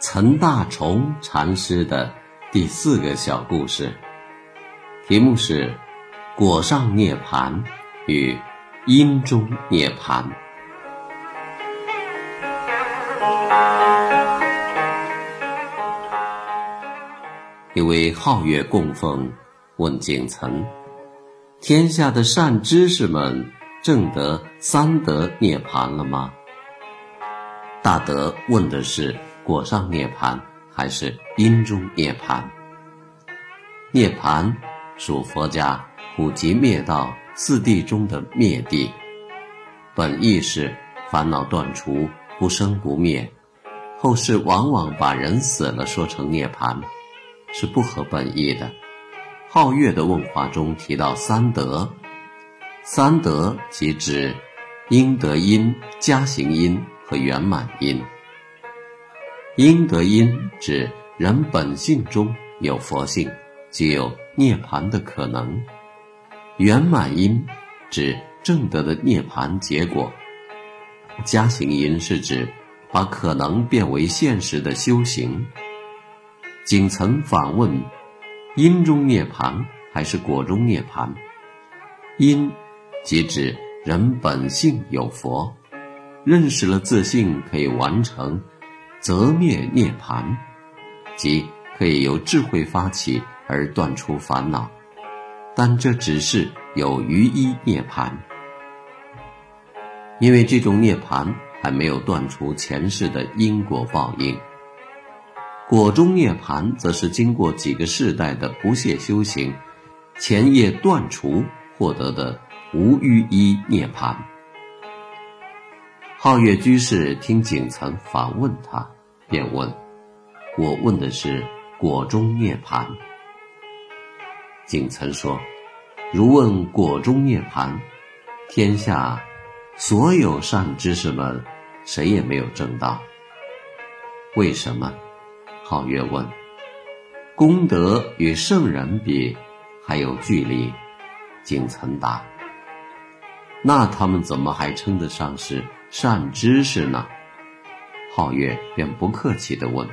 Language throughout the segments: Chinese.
岑大虫禅师的第四个小故事，题目是“果上涅盘与因中涅盘”。一位皓月供奉问景岑：“天下的善知识们证得三德涅盘了吗？”大德问的是果上涅盘还是因中涅盘？涅盘属佛家普及灭道四谛中的灭谛，本意是烦恼断除、不生不灭。后世往往把人死了说成涅盘，是不合本意的。皓月的问话中提到三德，三德即指应得因、加行因。和圆满因，因得因指人本性中有佛性，具有涅盘的可能；圆满因指正德的涅槃结果；加行因是指把可能变为现实的修行。仅曾反问：因中涅盘还是果中涅盘？因即指人本性有佛。认识了自信可以完成则灭涅盘，即可以由智慧发起而断除烦恼，但这只是有余一涅盘，因为这种涅盘还没有断除前世的因果报应。果中涅盘则是经过几个世代的不懈修行，前业断除获得的无余一涅盘。皓月居士听景岑反问他，便问：“我问的是果中涅盘。”景岑说：“如问果中涅盘，天下所有善知识们，谁也没有证到。为什么？”皓月问：“功德与圣人比，还有距离。”景岑答：“那他们怎么还称得上是？”善知识呢？皓月便不客气地问：“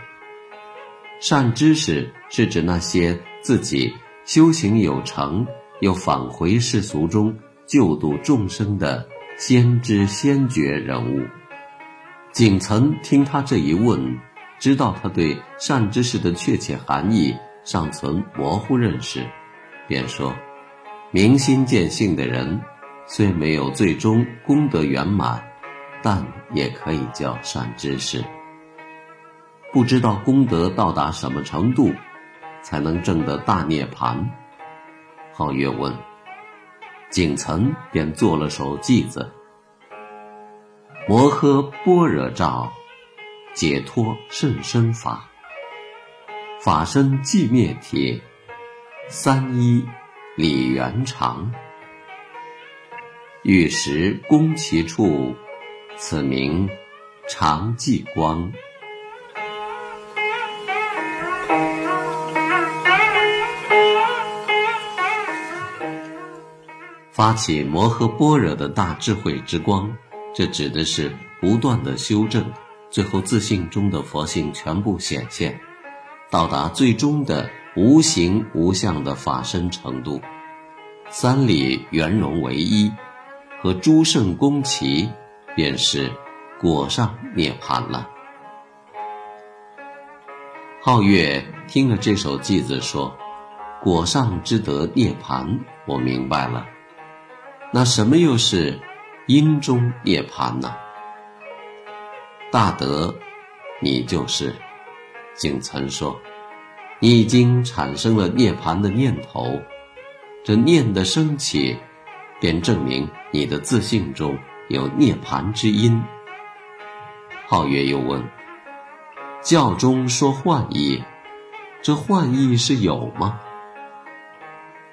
善知识是指那些自己修行有成，又返回世俗中救度众生的先知先觉人物。”景岑听他这一问，知道他对善知识的确切含义尚存模糊认识，便说：“明心见性的人，虽没有最终功德圆满。”但也可以叫善知识。不知道功德到达什么程度，才能证得大涅槃？皓月问。景岑便做了首偈子：摩诃般若照，解脱甚深法。法身寂灭体，三一理圆常。玉石供其处。此名常寂光。发起摩诃般若的大智慧之光，这指的是不断的修正，最后自信中的佛性全部显现，到达最终的无形无相的法身程度。三理圆融为一，和诸圣宫齐。便是果上涅盘了。皓月听了这首偈子，说：“果上之得涅盘，我明白了。那什么又是因中涅盘呢？”大德，你就是。景岑说：“你已经产生了涅盘的念头，这念的升起，便证明你的自信中。”有涅盘之因。皓月又问：教中说幻意，这幻意是有吗？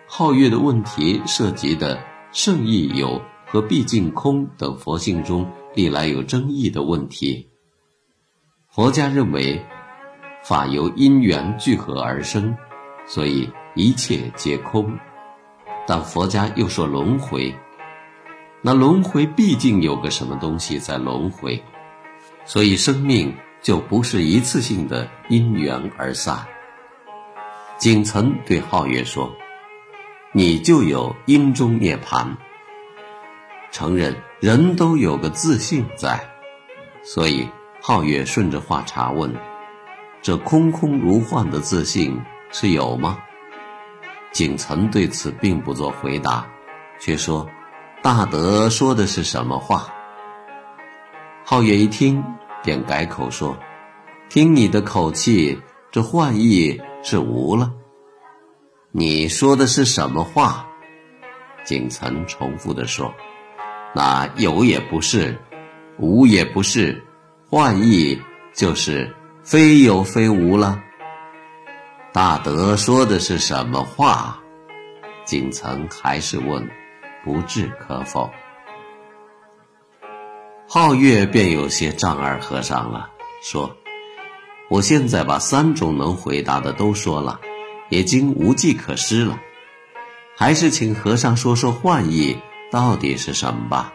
皓月的问题涉及的圣意有和毕竟空等佛性中历来有争议的问题。佛家认为，法由因缘聚合而生，所以一切皆空。但佛家又说轮回，那轮回毕竟有个什么东西在轮回，所以生命就不是一次性的因缘而散。景岑对皓月说。你就有因中涅盘，承认人都有个自信在，所以皓月顺着话茬问：这空空如幻的自信是有吗？景岑对此并不做回答，却说：“大德说的是什么话？”皓月一听，便改口说：“听你的口气，这幻意是无了。”你说的是什么话？景岑重复的说：“那有也不是，无也不是，幻意就是非有非无了。”大德说的是什么话？景岑还是问，不置可否。皓月便有些丈二和尚了，说：“我现在把三种能回答的都说了。”也经无计可施了，还是请和尚说说幻意到底是什么吧。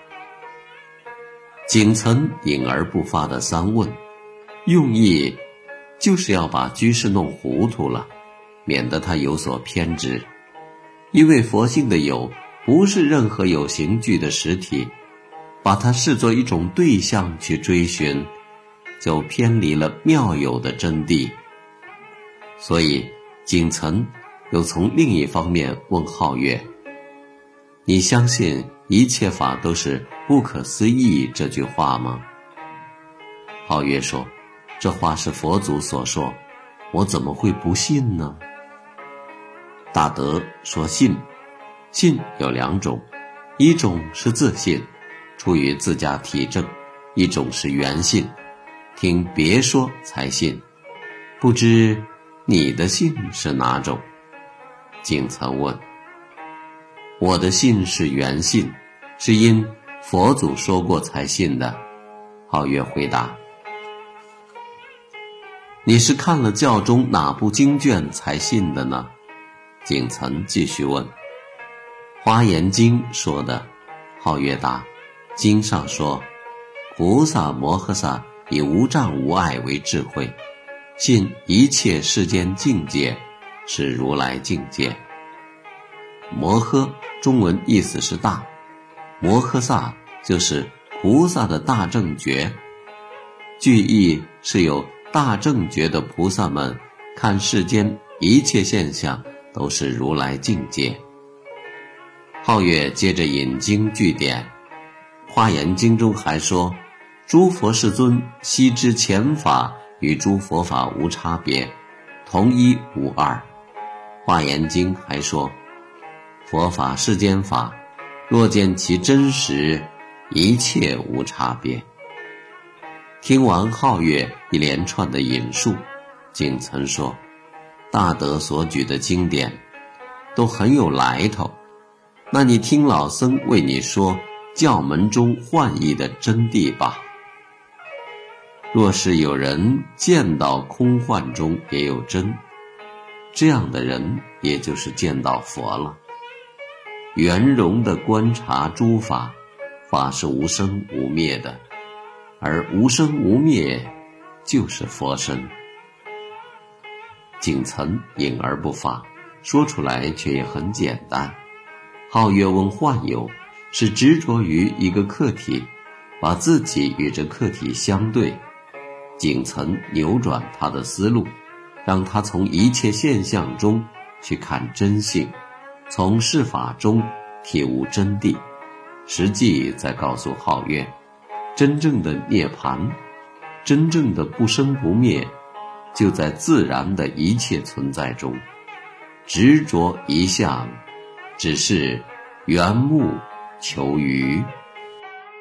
景岑隐而不发的三问，用意就是要把居士弄糊涂了，免得他有所偏执。因为佛性的有不是任何有形具的实体，把它视作一种对象去追寻，就偏离了妙有的真谛。所以。景岑又从另一方面问皓月：“你相信一切法都是不可思议这句话吗？”皓月说：“这话是佛祖所说，我怎么会不信呢？”大德说：“信，信有两种，一种是自信，出于自家体证；一种是缘信，听别说才信。不知。”你的信是哪种？景岑问。我的信是原信，是因佛祖说过才信的。皓月回答。你是看了教中哪部经卷才信的呢？景岑继续问。华严经说的。皓月答。经上说，菩萨摩诃萨以无障无碍为智慧。信一切世间境界是如来境界。摩诃中文意思是大，摩诃萨就是菩萨的大正觉。句意是有大正觉的菩萨们看世间一切现象都是如来境界。皓月接着引经据典，《华严经》中还说：“诸佛世尊悉知前法。”与诸佛法无差别，同一无二。华严经还说，佛法世间法，若见其真实，一切无差别。听完皓月一连串的引述，景岑说：“大德所举的经典，都很有来头。那你听老僧为你说教门中幻意的真谛吧。”若是有人见到空幻中也有真，这样的人也就是见到佛了。圆融的观察诸法，法是无生无灭的，而无生无灭就是佛身。景岑隐而不发，说出来却也很简单。皓月问幻有，是执着于一个客体，把自己与这客体相对。景岑扭转他的思路，让他从一切现象中去看真性，从事法中体悟真谛，实际在告诉皓月，真正的涅槃，真正的不生不灭，就在自然的一切存在中。执着一向，只是缘木求鱼。